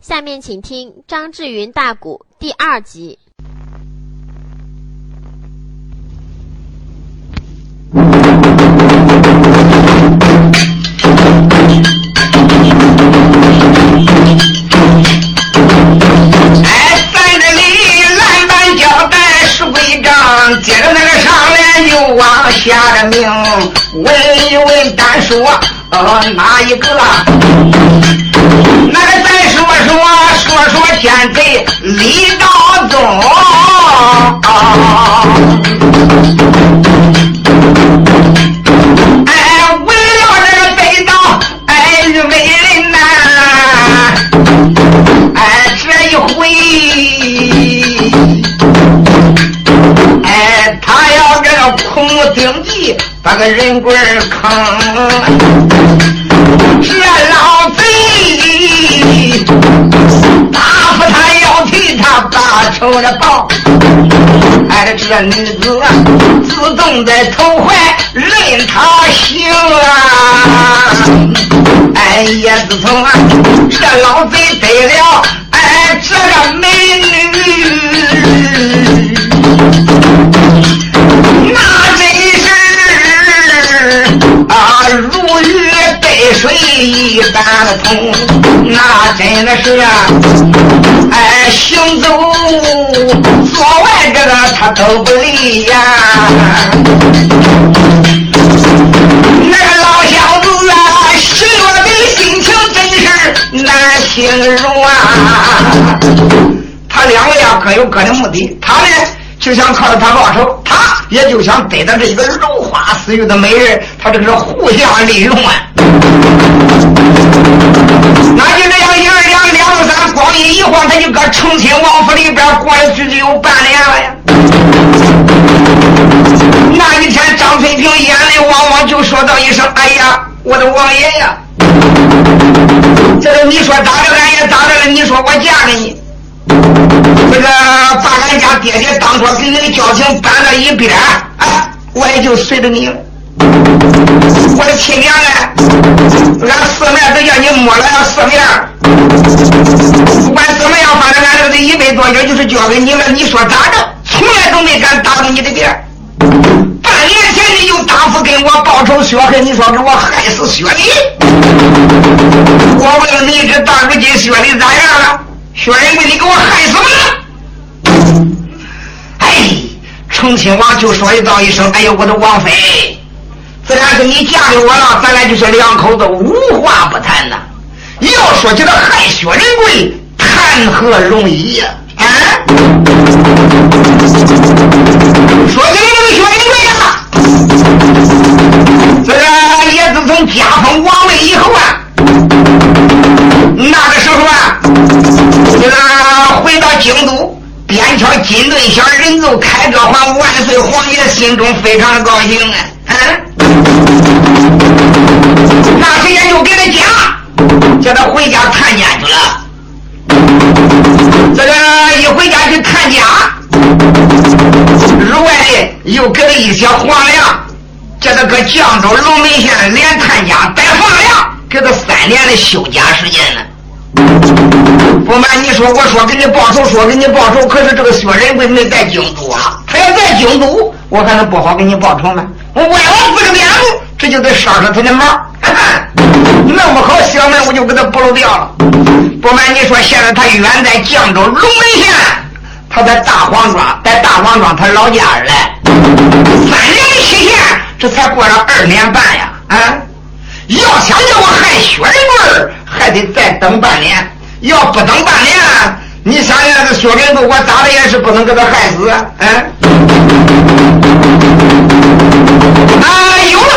下面请听张志云大鼓第二集。哎，咱这里蓝板交代是规章，接着那个上联又往下的命，问一问单说呃哪一个？那个再说说说说奸贼李道宗。哎，为了这个北道，哎，虞美人呐，哎，这一回，哎，他要这个苦木丁地把个人棍儿坑，这老贼打死他要替他把仇的报。哎，这女子啊，自动在投怀任他行啊！哎，呀自从啊，这老贼得了哎这个美女，通，那真的是啊，哎行走左外这个他都不理呀。那个老小子啊，喜悦的心情真是难形容啊！他两个呀各有各的目的，他呢就想靠着他报仇，他也就想得到这一个如花似玉的美人，他这个是互相利用啊。那就这样一二两两三，光阴一晃，他就搁成亲王府里边过了足足有半年了呀。那一天，张翠萍眼泪汪汪，就说道一声：“哎呀，我的王爷呀！这个你说咋的，俺也咋的了？你说我嫁给你，这个把俺家爹爹当初给你的交情搬到一边，哎，我也就随着你了。我的亲娘啊，俺四面都叫你摸了四面，不管怎么样，反正俺这个一百多年就是交给你了。你说咋着？从来都没敢打过你的面。半年前你就答复跟我报仇雪恨，你说给我害死雪梨。我问你，这到如今雪梨咋样了？薛仁贵，你给我害死了！哎，成亲王就说一道一声：“哎呦，我的王妃，自然是你嫁给我了，咱俩就是两口子无话不谈呐。要说这个害薛仁贵，谈何容易呀？啊！说起来这个薛仁贵呀，这个也自从加封王位以后啊，那个时候啊，这个回到京都，边敲金盾响，人奏开歌还万岁，皇爷心中非常的高兴啊！啊，那谁也就给他讲，叫他回家探监去了。这个一回家去探家，额外的又给了一些皇粮，叫他搁绛州龙门县连探家带房粮，给他三年的休假时间呢。不瞒你说，我说给你报仇，说给你报仇，可是这个薛仁贵没在京都啊，他要在京都，我还能不好给你报仇吗？我歪了四个点子，这就得伤了他的毛。弄不好小门我就给他剥落掉了。不瞒你说，现在他远在江州龙门县，他在大黄庄，在大黄庄他老家嘞。三年期限，这才过了二年半呀！啊，要想叫我害薛仁贵，还得再等半年。要不等半年，你想想这薛仁贵，我咋的也是不能给他害死啊！啊，有了，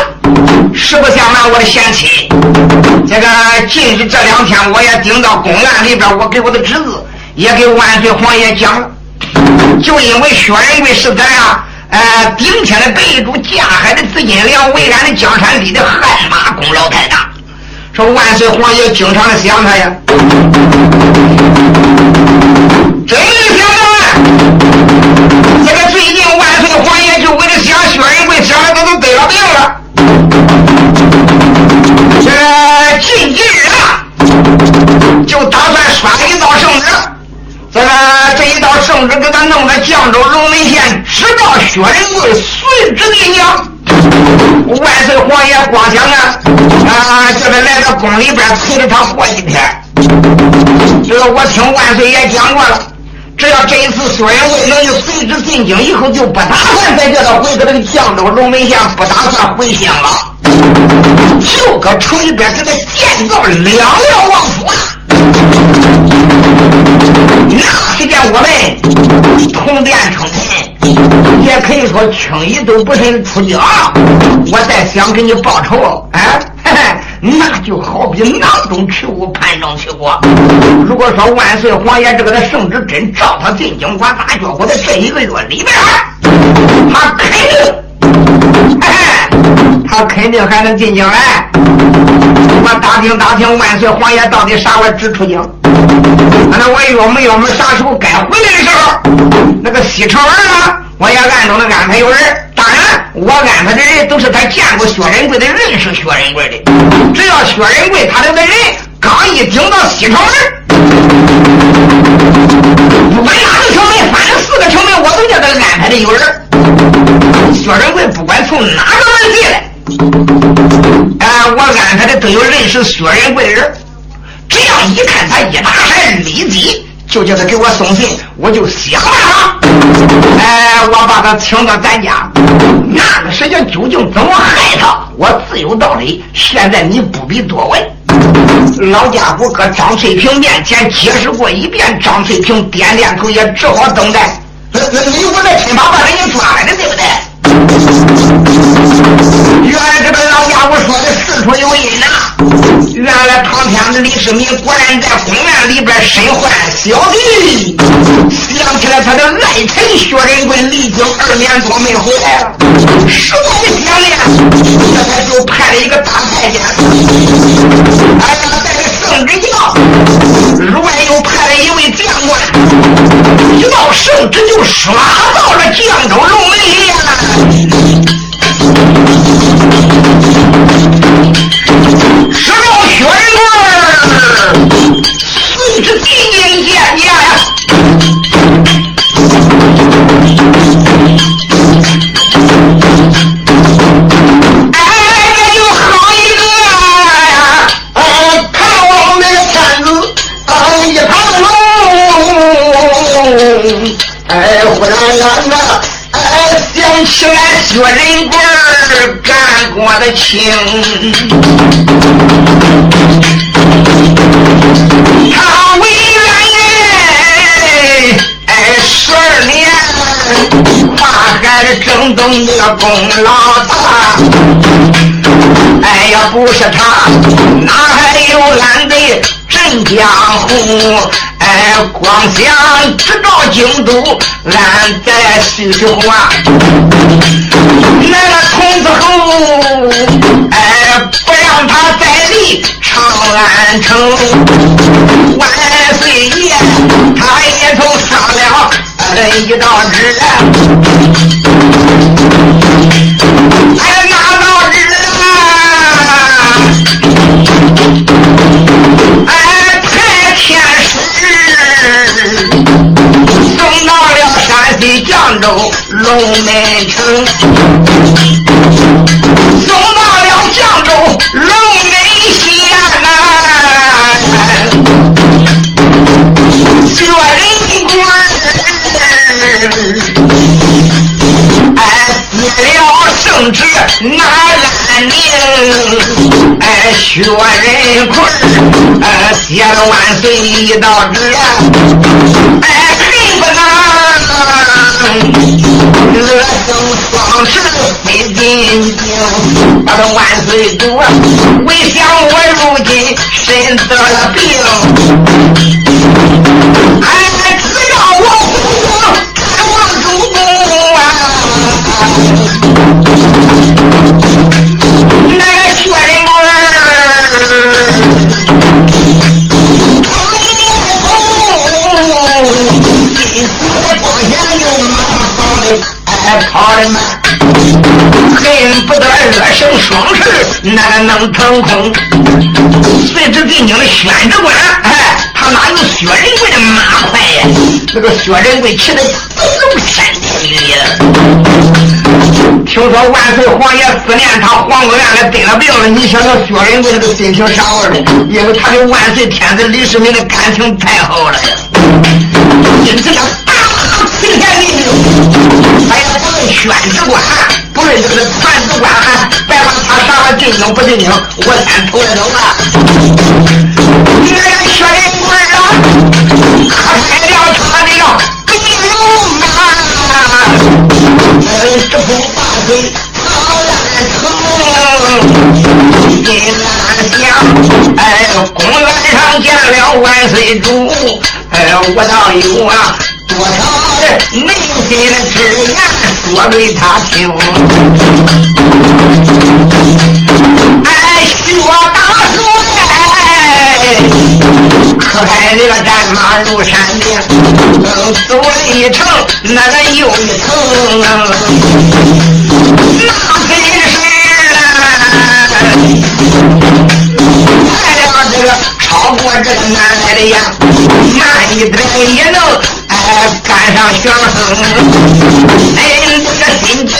实不相瞒，我的贤妻，这个近日这两天，我也盯到公案里边，我给我的侄子也给万岁皇爷讲了，就因为薛仁贵是咱呀，呃，顶天的背主，架海的紫金梁，为俺的江山立的汗马功劳太大。说万岁皇爷经常的想他呀，真没想到啊！这个最近万岁皇爷就为了想薛仁贵，这儿子都得了病了。这近几日啊，就打算刷一道圣旨，这个这一道圣旨给他弄到绛州龙门县，直到薛仁贵随旨的娘。万岁皇爷光想啊啊，叫他来到宫里边陪着他过几天。这个我听万岁爷讲过了，只要这一次薛仁贵能就随之进京，以后就不打算再叫他回到这个绛州龙门县，不打算回乡了，就搁城里边给他建造两辆王府啊。那时间我们同殿称臣，也可以说轻易都不肯出京。我再想给你报仇，哎，那就好比囊中取物，盘中取果。如果说万岁皇爷这个的圣旨真照他进京，我咋觉我在这一个月里边，他肯定，哎，他肯定还能进京来。我打听打听，万岁皇爷到底啥时候出京？那我约没约我们啥时候该回来的时候？那个西城门呢？我也暗中的安排有人。当然，我安排的人都是他见过薛仁贵的，认识薛仁贵的。只要薛仁贵他的人刚一顶到西城门，不管哪个城门，反正四个城门，我都叫他安排的有人。薛仁贵不管从哪个门进来，哎，我安排的都有认识薛仁贵的人。只要一看他一打开，立即就叫他给我送信，我就想办法。哎，我把他请到咱家。那个时间究竟怎么害他，我自有道理。现在你不必多问。老家伙搁张翠萍面前解释过一遍，张翠萍点点头，也只好等待。那那你我在亲爸把人家抓来的，对不对？原来这个老家伙说的事出有因呐。原来唐天子李世民果然在宫院里边身患小弟，想起来他的爱臣薛仁贵离京二年多没回来了，实在想念，这才就派了一个大太监，哎呀，带着圣旨轿，外又派了一位将官，一道圣旨就刷到了江州龙门县。是哎，想起来薛仁贵干过的情。他为人哎，十二年跨海正东的功劳大，哎呀，不是他，哪还有俺的镇江湖？哎，光想直到京都，俺在叙话，那个童子后，哎，不让他再立长安城。万岁爷，他也就上了一道旨，哎，哪州龙门城，送到了绛州龙门县呐、薛仁贵哎，接了圣旨拿安宁，哎，薛仁贵哎，写了万岁一道旨，哎，能恶生双翅飞进京，把这万岁主啊，为想我如今身得了病。哎，只要我活，看望主公啊！跑的慢，恨不得二生双翅，那个能腾空。随之进京的宣旨官，哎，他哪有薛仁贵的马快呀？那个薛仁贵骑的龙山天女呀！听说万岁皇爷思念他，皇宫院里得了病了。你想想薛仁贵那个心情啥味的？因为他跟万岁天子李世民的感情太好了呀。因此要大齐天命，宣旨官，不论这个传旨官，别管他啥了，进京不进京，我先投了走了。你这薛仁贵啊，可开了他的了，兵戎马，呃，这不八岁好难成。金兰香，哎，公园上见了万岁主。哎，我倒有啊，多少的内心的之言说给他听。哎，薛大帅，可开这个战马入山顶，走了一程，那个又一程，那真是。这个超过这个南来的呀，慢一点也能赶上旋风。哎，这心急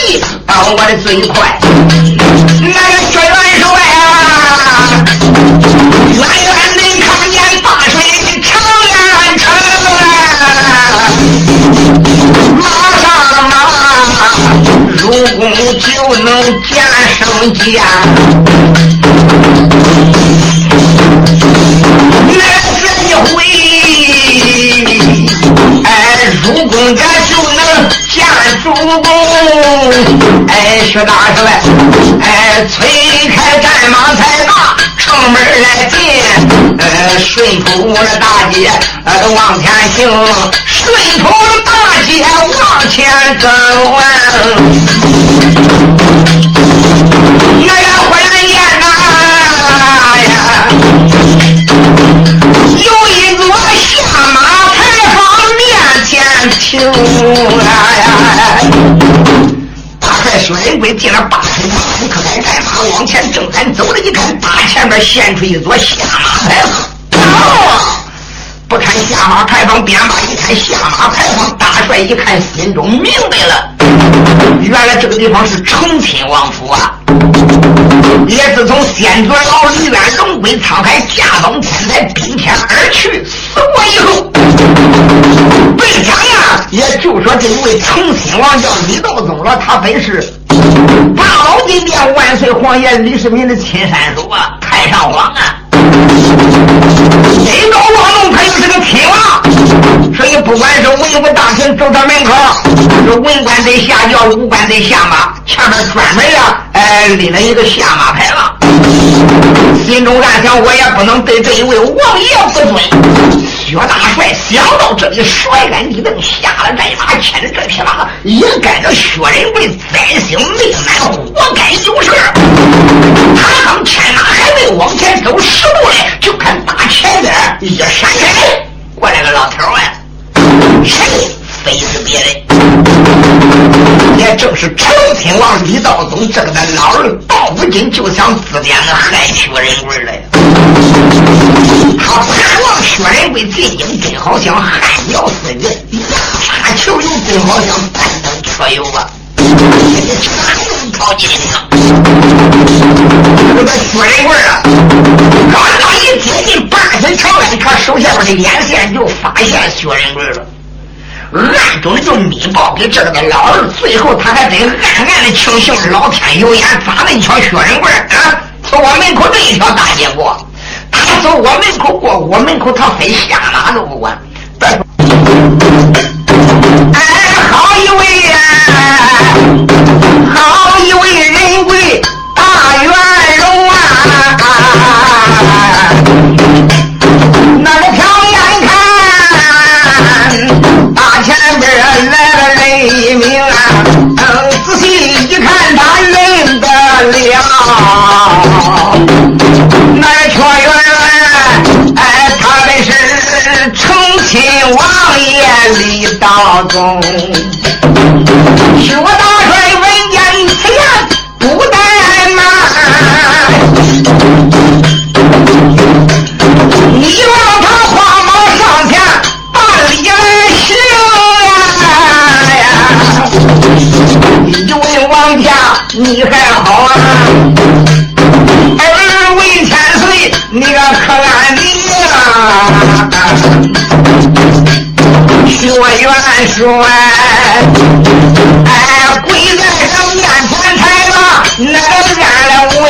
把我的最快。那个薛元帅啊，远远能看见大水长安城啊，马上马，入宫就能见圣驾。公，哎，薛大帅，哎，催开战马才把城门来进，呃，顺土的大街呃都往前行，顺土的大街往前走啊，那呀，忽然间呐呀，有一座下马。情啊！薛仁贵进了八通马，不，可开战马往前正赶走了，一看大前面现出一座下马牌坊。哦，不看下马牌坊，边马一看下马牌坊，大帅一看心中明白了，原来这个地方是成亲王府啊！也自从先祖老李渊龙归沧海，驾崩天台，冰天而去，死我以后，魏家呀，也就说这一位成亲王叫李道宗了，他本是大老金殿万岁皇爷李世民的亲山叔啊，太上皇啊。真高望重，他又是个亲王，所以不管是文武大臣走到门口，是文官得下轿，武官得下马，前面专门呀，哎，立了一个下马牌坊。心中暗想，我也不能对这一位王爷不尊。薛大帅想到这里，甩杆一蹬，下了战马，牵着这匹马，也跟着薛仁贵灾星命难，活该有事他刚牵马还没往前走十步嘞，就看大前边一闪开，过来个老头啊！谁？非是别人，也正是成亲王李道宗这个的老儿，到如今就想自点个害薛仁贵来。他盼望薛仁贵进京，真好像旱鸟似的；压沙求油，真好像攀登车油啊！这个薛仁贵啊，刚刚一接近八岁长安，他手下边的眼线就发现薛仁贵了。暗中就密报给这个的老儿，最后他还真暗暗的庆幸老天有眼，咋能瞧薛仁贵啊？从我门口这一条大街过，他走我门口过，我门口他非下马都不管。哎，好一位呀，Thank you. 元帅，哎，跪在上面前台吧，那个安了位，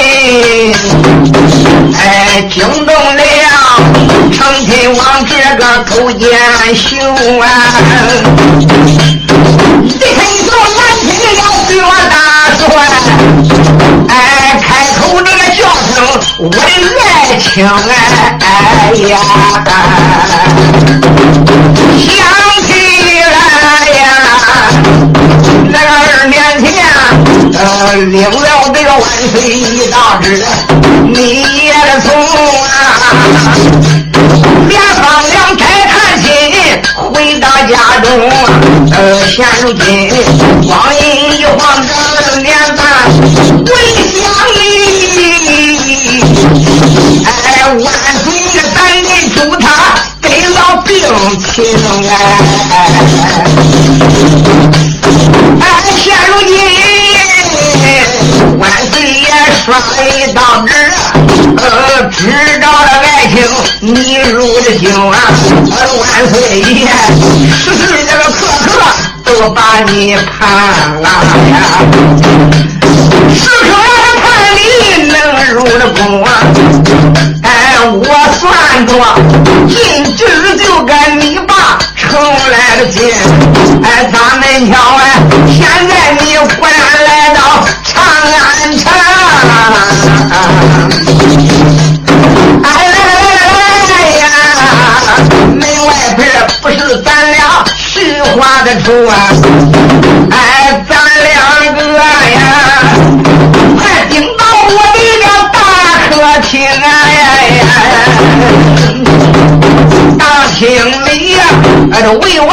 哎，惊动了成亲王这个勾践雄啊！一听说南京要对我打算，哎，开口那个叫声我的爱情哎，哎呀，想领了这个万岁一大旨，你也从啊，连放两差探亲回到家中，呃，现如今光阴一晃这年半，回想你，哎，万岁赶紧祝他得了病情哎，哎，说了一道，呃，知道了爱情你入的心啊，呃，万岁爷时时这个刻刻都把你盼啊呀，时刻盼你能入了宫啊，哎，我算着进旨就跟你爸成来了亲，哎，咱们瞧哎，现在处啊，哎，咱两个呀，快顶到我的了大客厅哎呀，大厅里呀，哎这魏王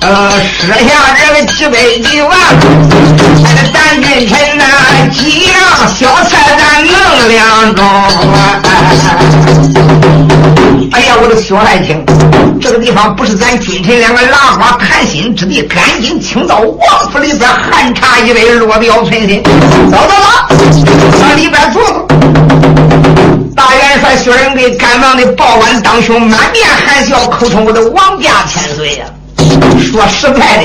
呃设下这个几百几万，哎咱君臣呐几样小菜咱弄两盅啊。哎呀，我的小爱情，这个地方不是咱君臣两个拉花谈心之地，赶紧请到王府里边寒茶一杯，落表存心。走走走，上里边坐坐。大元帅薛仁贵赶忙的报完当兄，满面含笑，口称我的王家千岁呀。说实在的，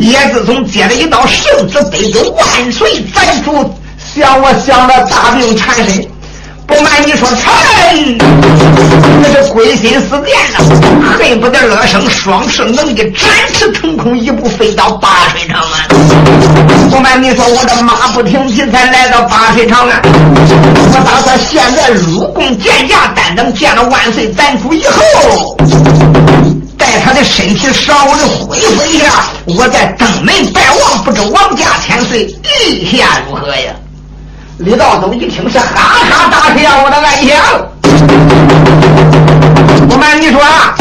也自从接了一道圣旨杯子，万岁咱主想我想的大病缠身。不瞒你说，臣那是归心似箭呐，恨不得乐生双翅能一展翅腾空，一步飞到八水长安。不瞒你说，我的马不停蹄才来到八水长安。我打算现在入宫见驾，但等见了万岁咱主以后，待他的身体稍微恢复一下，我再登门拜望，不知王家千岁意下如何呀？李道宗一听是哈哈大笑，我的爱情。不瞒你说啊，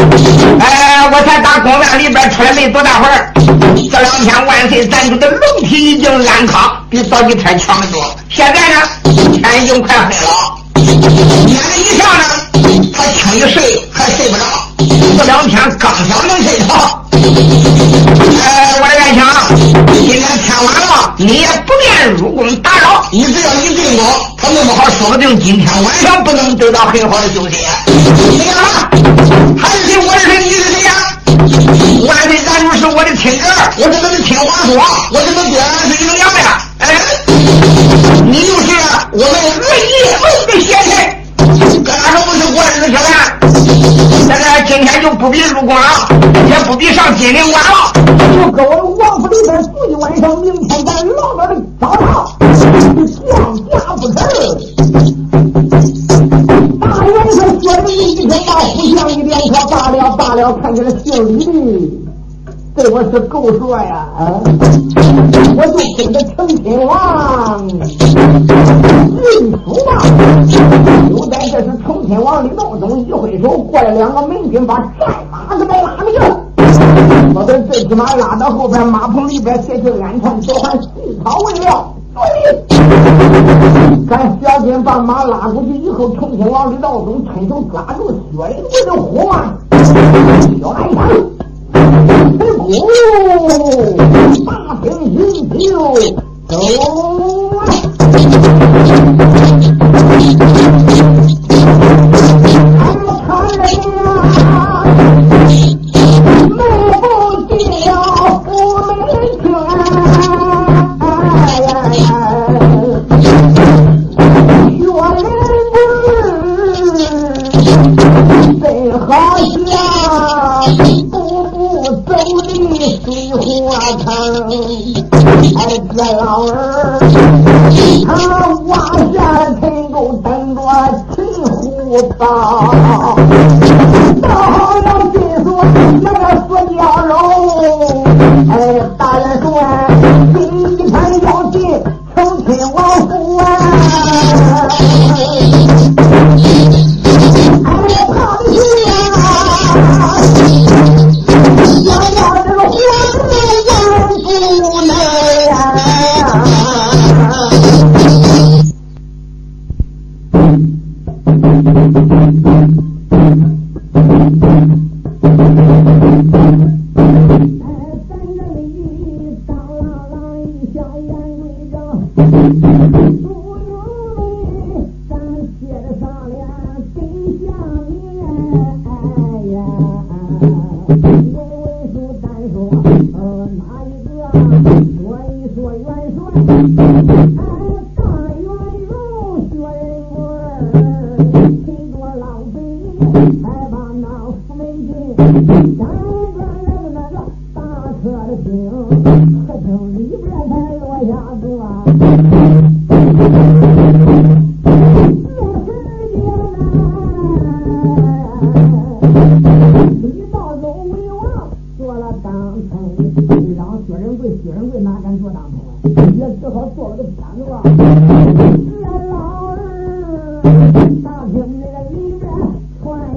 哎，我才打公园里边出来没多大会儿，这两天万岁咱主的龙体已经安康，比早几天强得多。现在呢，天已经快黑了，夜里一下呢，他轻一睡还睡不着，这两天刚想能睡着。哎，我的爱情，今天天晚了，你也不便入宫打扰，你只要一进宫，他弄不好，说不定今天晚上不能得到很好的休息。谁呀？还是谁？我是谁？你是谁呀？万岁，咱主是我的亲侄儿，我是他的亲皇叔，我是他爹，是营养呀。哎，你就是我们二爷们的贤臣，搁哪说不是我儿子吃饭？现在今天就不必入宫了，也不必上金陵关了，就搁我王府里边住一晚上，明天咱老早的早上就见驾不成。大元帅薛仁贵一听，把互相一连说罢了罢了，看这个姓李的，对我是够说呀！啊，我就跟着成亲王运输吧。天往里洞中一挥手，过来两个民兵把战马给都拉灭了。我的这匹马拉到后边马棚里边，先去安全交换细草为料。对，咱小军把马拉出去以后，重新往里道中，伸手抓住薛仁贵的火马，要来砍。哎呦，大兵云集，走来！Thank you.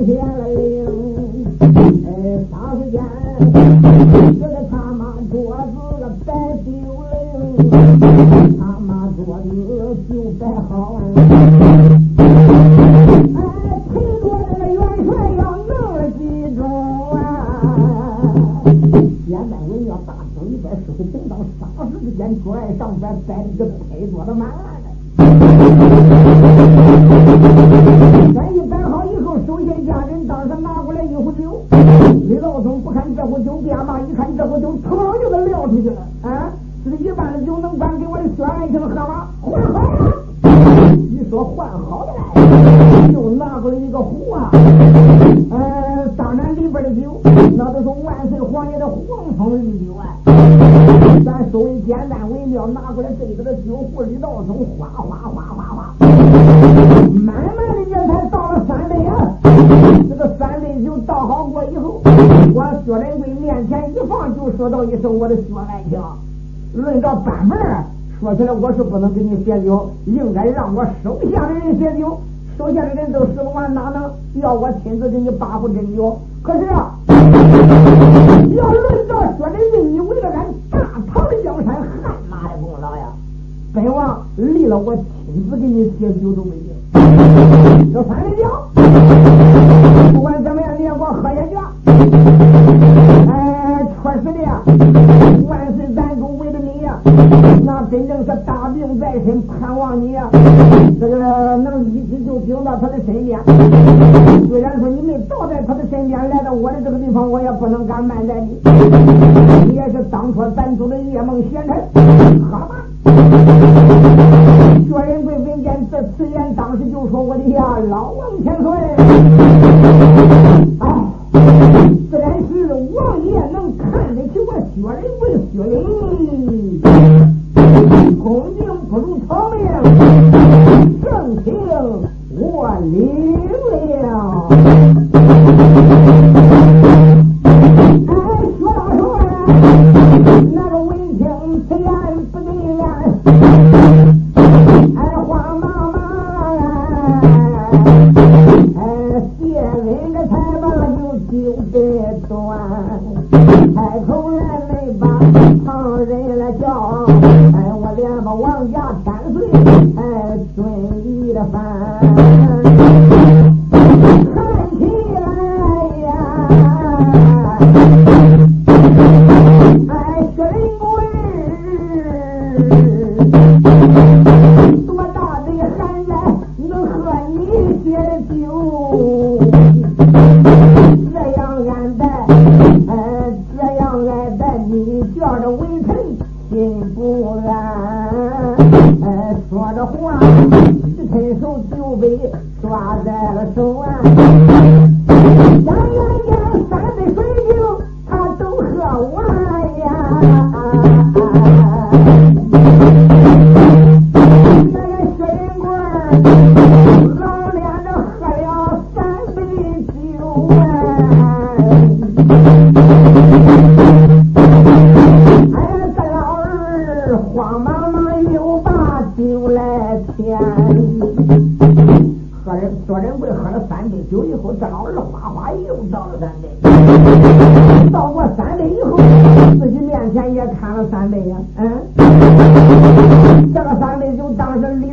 天了灵！哎，啥时间？这个他妈桌子个摆丢灵，他妈桌子就摆好！个弄了几！现在我要大，间上边摆这个牌桌子嘛？爹妈一看这酒，噌就给撂出去了。啊，这一半的酒能敢给我的血性喝吗？换好了，你说换好的，又拿过来一个壶啊。呃，当然里边的酒，那都是万岁皇爷的黄蜂御酒啊。咱稍微简单为妙，拿过来这个的酒壶里倒，总哗哗哗哗哗。说到一首我的血汗情，论到版本，说起来，我是不能给你写酒，应该让我手下的人写酒。手下的人都使不完，哪能要我亲自给你把壶斟酒？可是啊，要论到说的是你为了俺大唐的江山汗马的功劳呀，本王立了我亲自给你写酒都没用。这三人叫，哎，我连把王家干碎，哎，遵义的饭。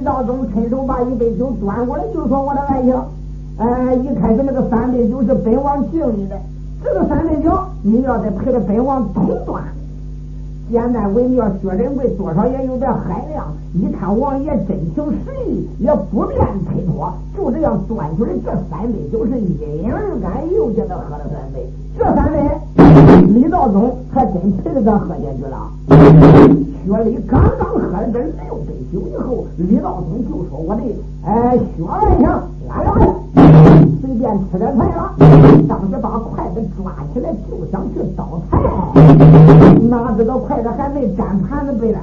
赵宗亲手把一杯酒端过来就说我的爱情呃一开始那个三杯酒是本王敬你的这个三杯酒你要得陪着本王同端。简单为妙，薛仁贵多少也有点海量。一看王爷真情实意，也不便推脱，就这样端出来这三杯酒，是一饮而干，又叫他喝了三杯。这三杯，李道宗还真陪着他喝下去了。薛礼刚刚喝了这六杯酒以后，李道宗就说：“我的哎，薛万强，来来来，随便吃点菜了。”当时把筷子抓起来就想去倒菜，哪知道筷子还没沾盘子背来，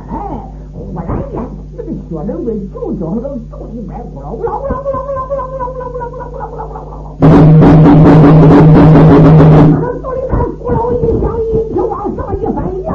忽然间那个薛仁贵就叫那个肚里边咕噜咕噜咕噜咕噜咕噜咕噜咕噜咕噜咕噜咕噜咕噜咕噜咕噜咕噜，那肚里边咕噜一响，阴气往上一翻，阳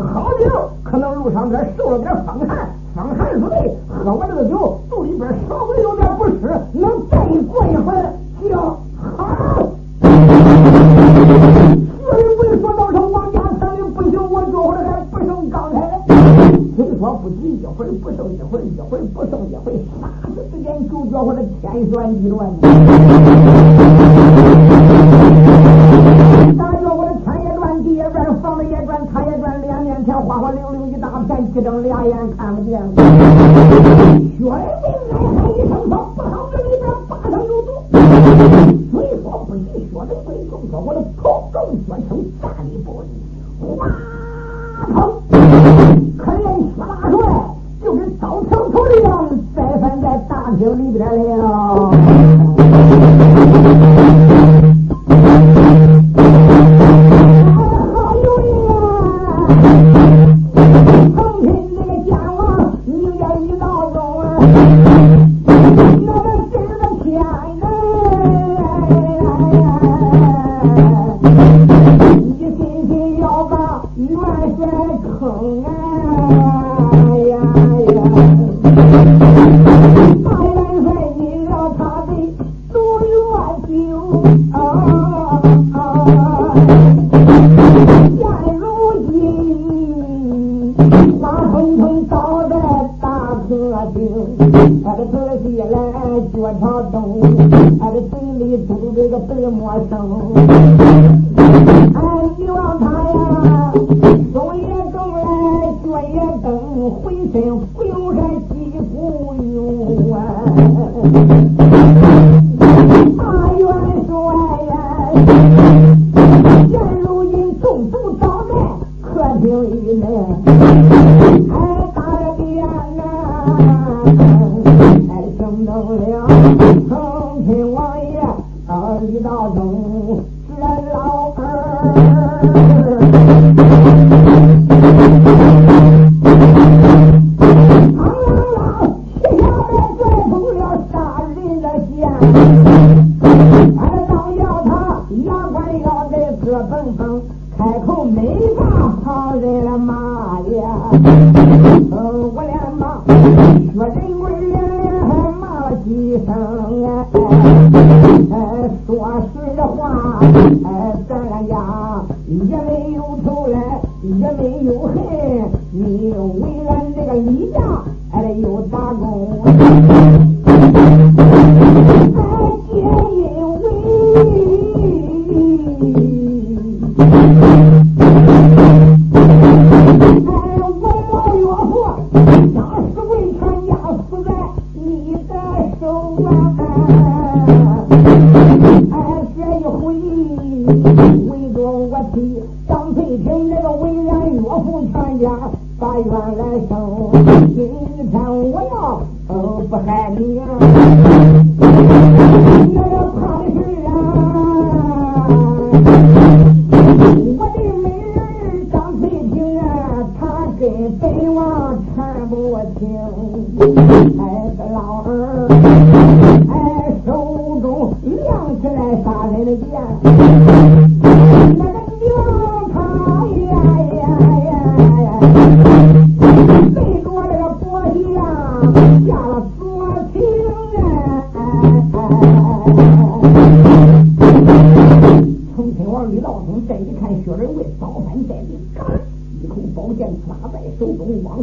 好酒，可能路上边受了点风寒，风寒入内，喝完这个酒，肚里边稍微有点不适，能再过一会儿。行，好。我人围坐到成王家三的，不行，我叫回来还不剩刚才的。听说不急一会儿不剩一会儿，一会儿不剩一会儿，霎时之间就叫我这天旋地转。晃晃溜溜一大片，几睁俩眼看不见。血淋淋喊一声，跑不好这里边八成有毒。嘴说不急，血里嘴中说，我的跑。开口没话，好人了妈呀！我连忙说人鬼连连骂了几声，哎，哎说实话，哎，咱俩也没有仇来，也没有恨。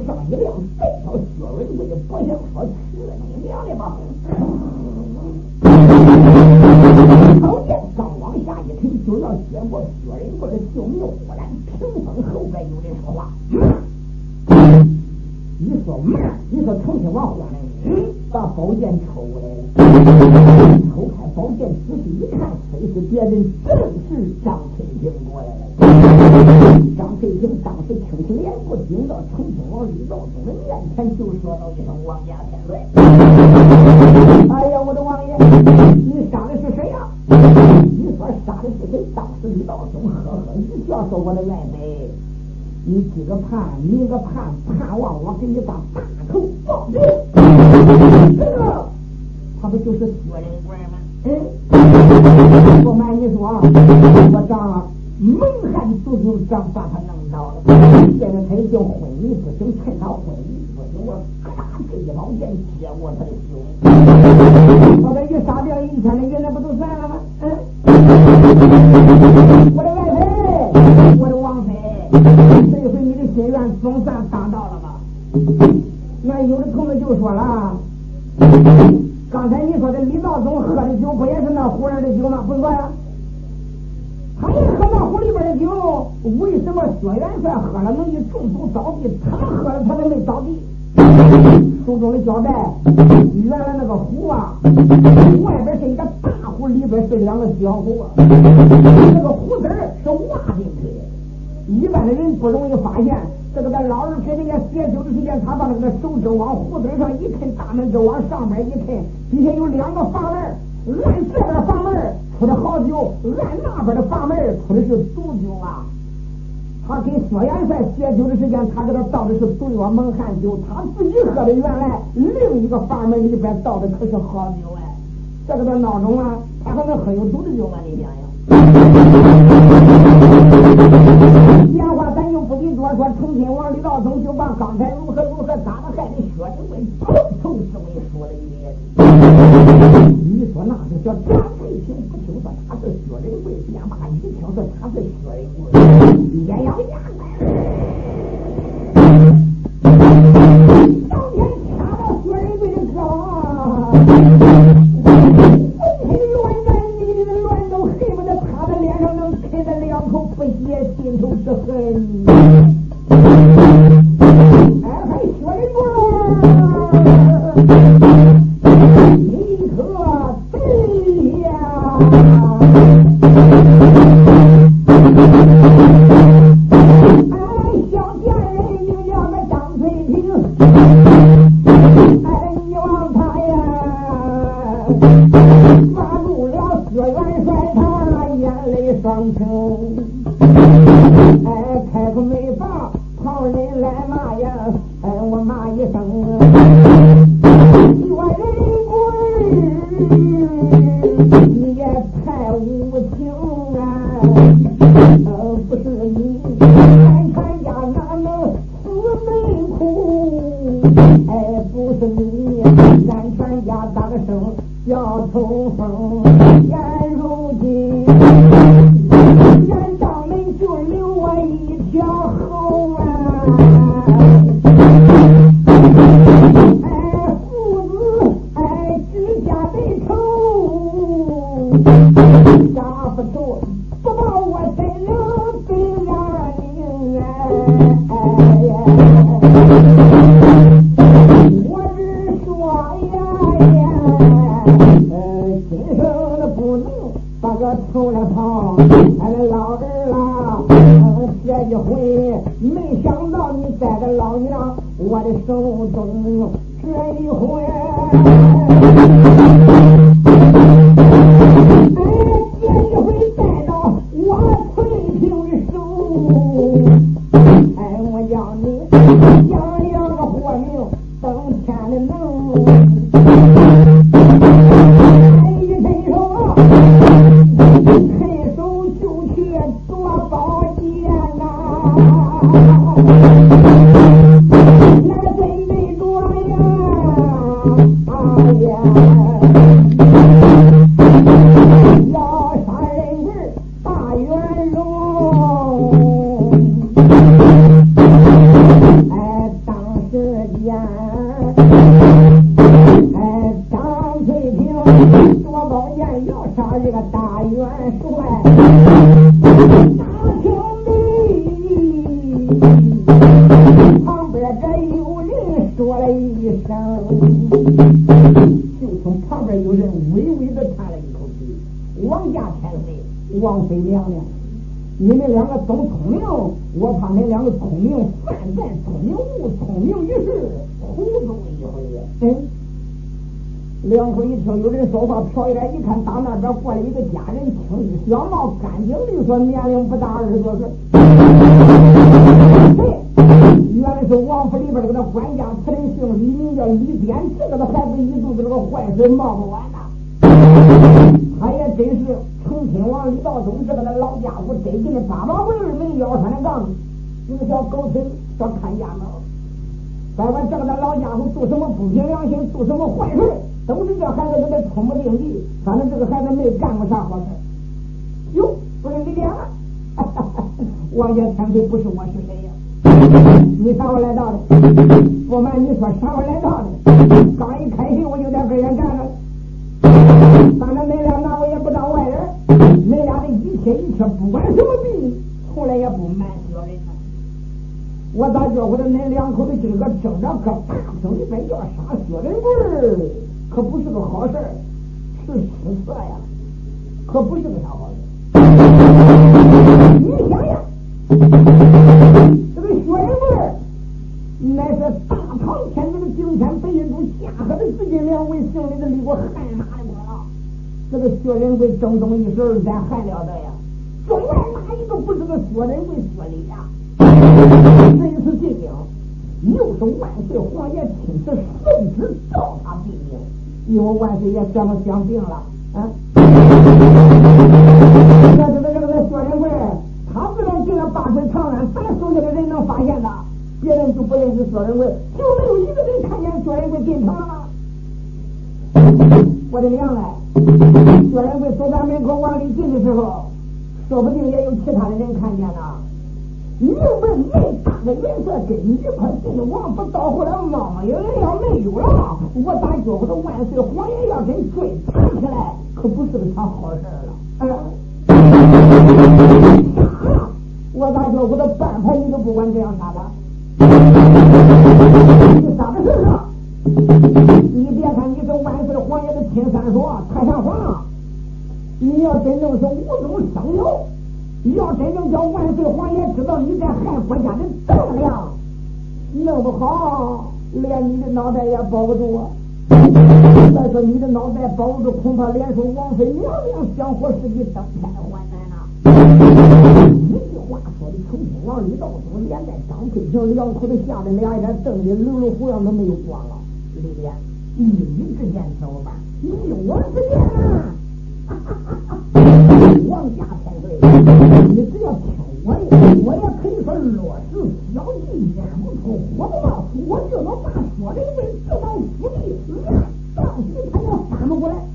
上一辆，再挑雪我鬼，不想说去你娘的吗？宝剑刚往下一推，就要接过雪人鬼的救命火然。屏风后边有人说话：“你说嘛？你说成天玩花呢？”把宝剑抽过来了。偷看宝剑，仔细一看，却是别人，正是张天平过来了。你们当时听连来不听到从中王李老总的面前就说到这个王家天伦哎呀我的王爷你杀的是谁呀你说杀的是谁当时李老总呵呵一笑说我的外甥你今个盼明个盼盼望我给你把大头这个他不就是薛仁贵吗嗯不瞒你说我长猛蒙汉族想把他弄现在他已经昏迷不醒，趁他昏迷不醒，我咔这一毛钱接过他的酒。我这一杀掉一千的银那不就算了吗？嗯。我的外孙，我的王妃，这回你的心愿总算达到了吧？那有的同志就说了。刚才你说的李道宗喝的酒不也是那胡人的酒吗？不错呀、他也喝。这酒，为什么薛元帅喝了能一中毒倒地，他喝了他都没倒地？书中的交代，原来那个壶啊，外边是一个大壶，里边是两个小壶啊。那个壶子是挖进去的，一般的人不容易发现。这个在老人给人家解酒的时间，他把那个手指往壶嘴上一喷，大拇指往上边一喷，底下有两个房门。俺这边房门出的好酒，俺那边的房门出的是毒酒啊。他跟薛元帅接酒的时间，他给他倒的是毒药蒙汗酒，他自己喝的原来另一个房门里边倒的可是好酒哎。这个他闹钟啊，他还能喝有毒的酒吗？你想想。闲话咱就不给多说，成亲王李道宗就把刚才如何如何咋的害的薛仁贵，通头是为说了一遍。说张翠屏不听说他是薛仁贵，别骂；一听说他是薛仁贵，别咬牙。旁边这有人说了一声，就从旁边有人微微的叹了一口气：“王家天妃，王妃娘娘。”你们两个都聪明，我怕你两个聪明犯贱，聪明误聪明于是糊涂一回。嗯，两回一听有人说话，瞟一眼一看，打那边过来一个家人，青衣小帽，干净利索，年龄不大二十多岁。嘿，原来是王府里边这个管家，此人姓李，名叫李典，这个的孩子一肚子这个坏水冒不完呐。他也真是成亲王李道宗这个那老家伙，得劲的八马围儿没腰穿的杠，一个小狗腿叫看家猫。再把这个那老家伙做什么不凭良心，做什么坏事，都是这孩子给他冲不定地。反正这个孩子没干过啥好事。哟，不是李典了，王家天妃不是我是谁呀？你啥时候来到的？不瞒你说，啥时候来到的？刚一开戏我就在跟前站着。反正恁俩那我也不当外人，恁俩的一切一切，不管什么秘密，从来也不瞒小人。我咋觉着恁两口子今个争着可大厅里边要杀薛仁贵儿，可不是个好事儿，是失策呀，可不是个啥好事你想想，这个薛仁贵乃是大唐天子的顶天白云中驾鹤的紫金两位姓李的立过汗马的功劳。这个薛仁贵正中一时二咱还了得呀！中外哪一个不是个薛仁贵薛礼呀？这一次进京，又是万岁皇爷亲自圣旨召他进京，因为万岁爷想想病了啊。这这个这个薛仁贵，他自然进了八水长安，咱手下的人能发现他，别人就不认识薛仁贵，就没有一个人看见薛仁贵进城了吗？我的娘嘞！薛仁贵走咱门口往里进的时候，说不定也有其他的人看见呢。你问那大的颜色跟你一块进王府，到后来猫猫有人要没有了，我咋觉着万岁皇爷要跟追打起来，可不是个啥好事了。啊！杀了！我咋觉着办法你都不管这样杀的？你杀的是啥？你别看你是万岁皇爷的亲三叔，太上皇，你要真正是无中生有，要真正叫万岁皇爷知道你在害国家的栋梁，弄不好连你的脑袋也保不住啊！再说你的脑袋保不住，恐怕连说王妃娘娘想活是你登天的患难呐！一句话说的，从今往里道祖，连带张翠萍两口子吓得俩眼瞪的溜溜胡样都没有光了。李莲，一语之间怎么办？以我之见啊！王家千岁，你只要听我的我也可以说落弱智只要一不出我不冒我就能把说有的问题都处理死呀到底他要反不过来。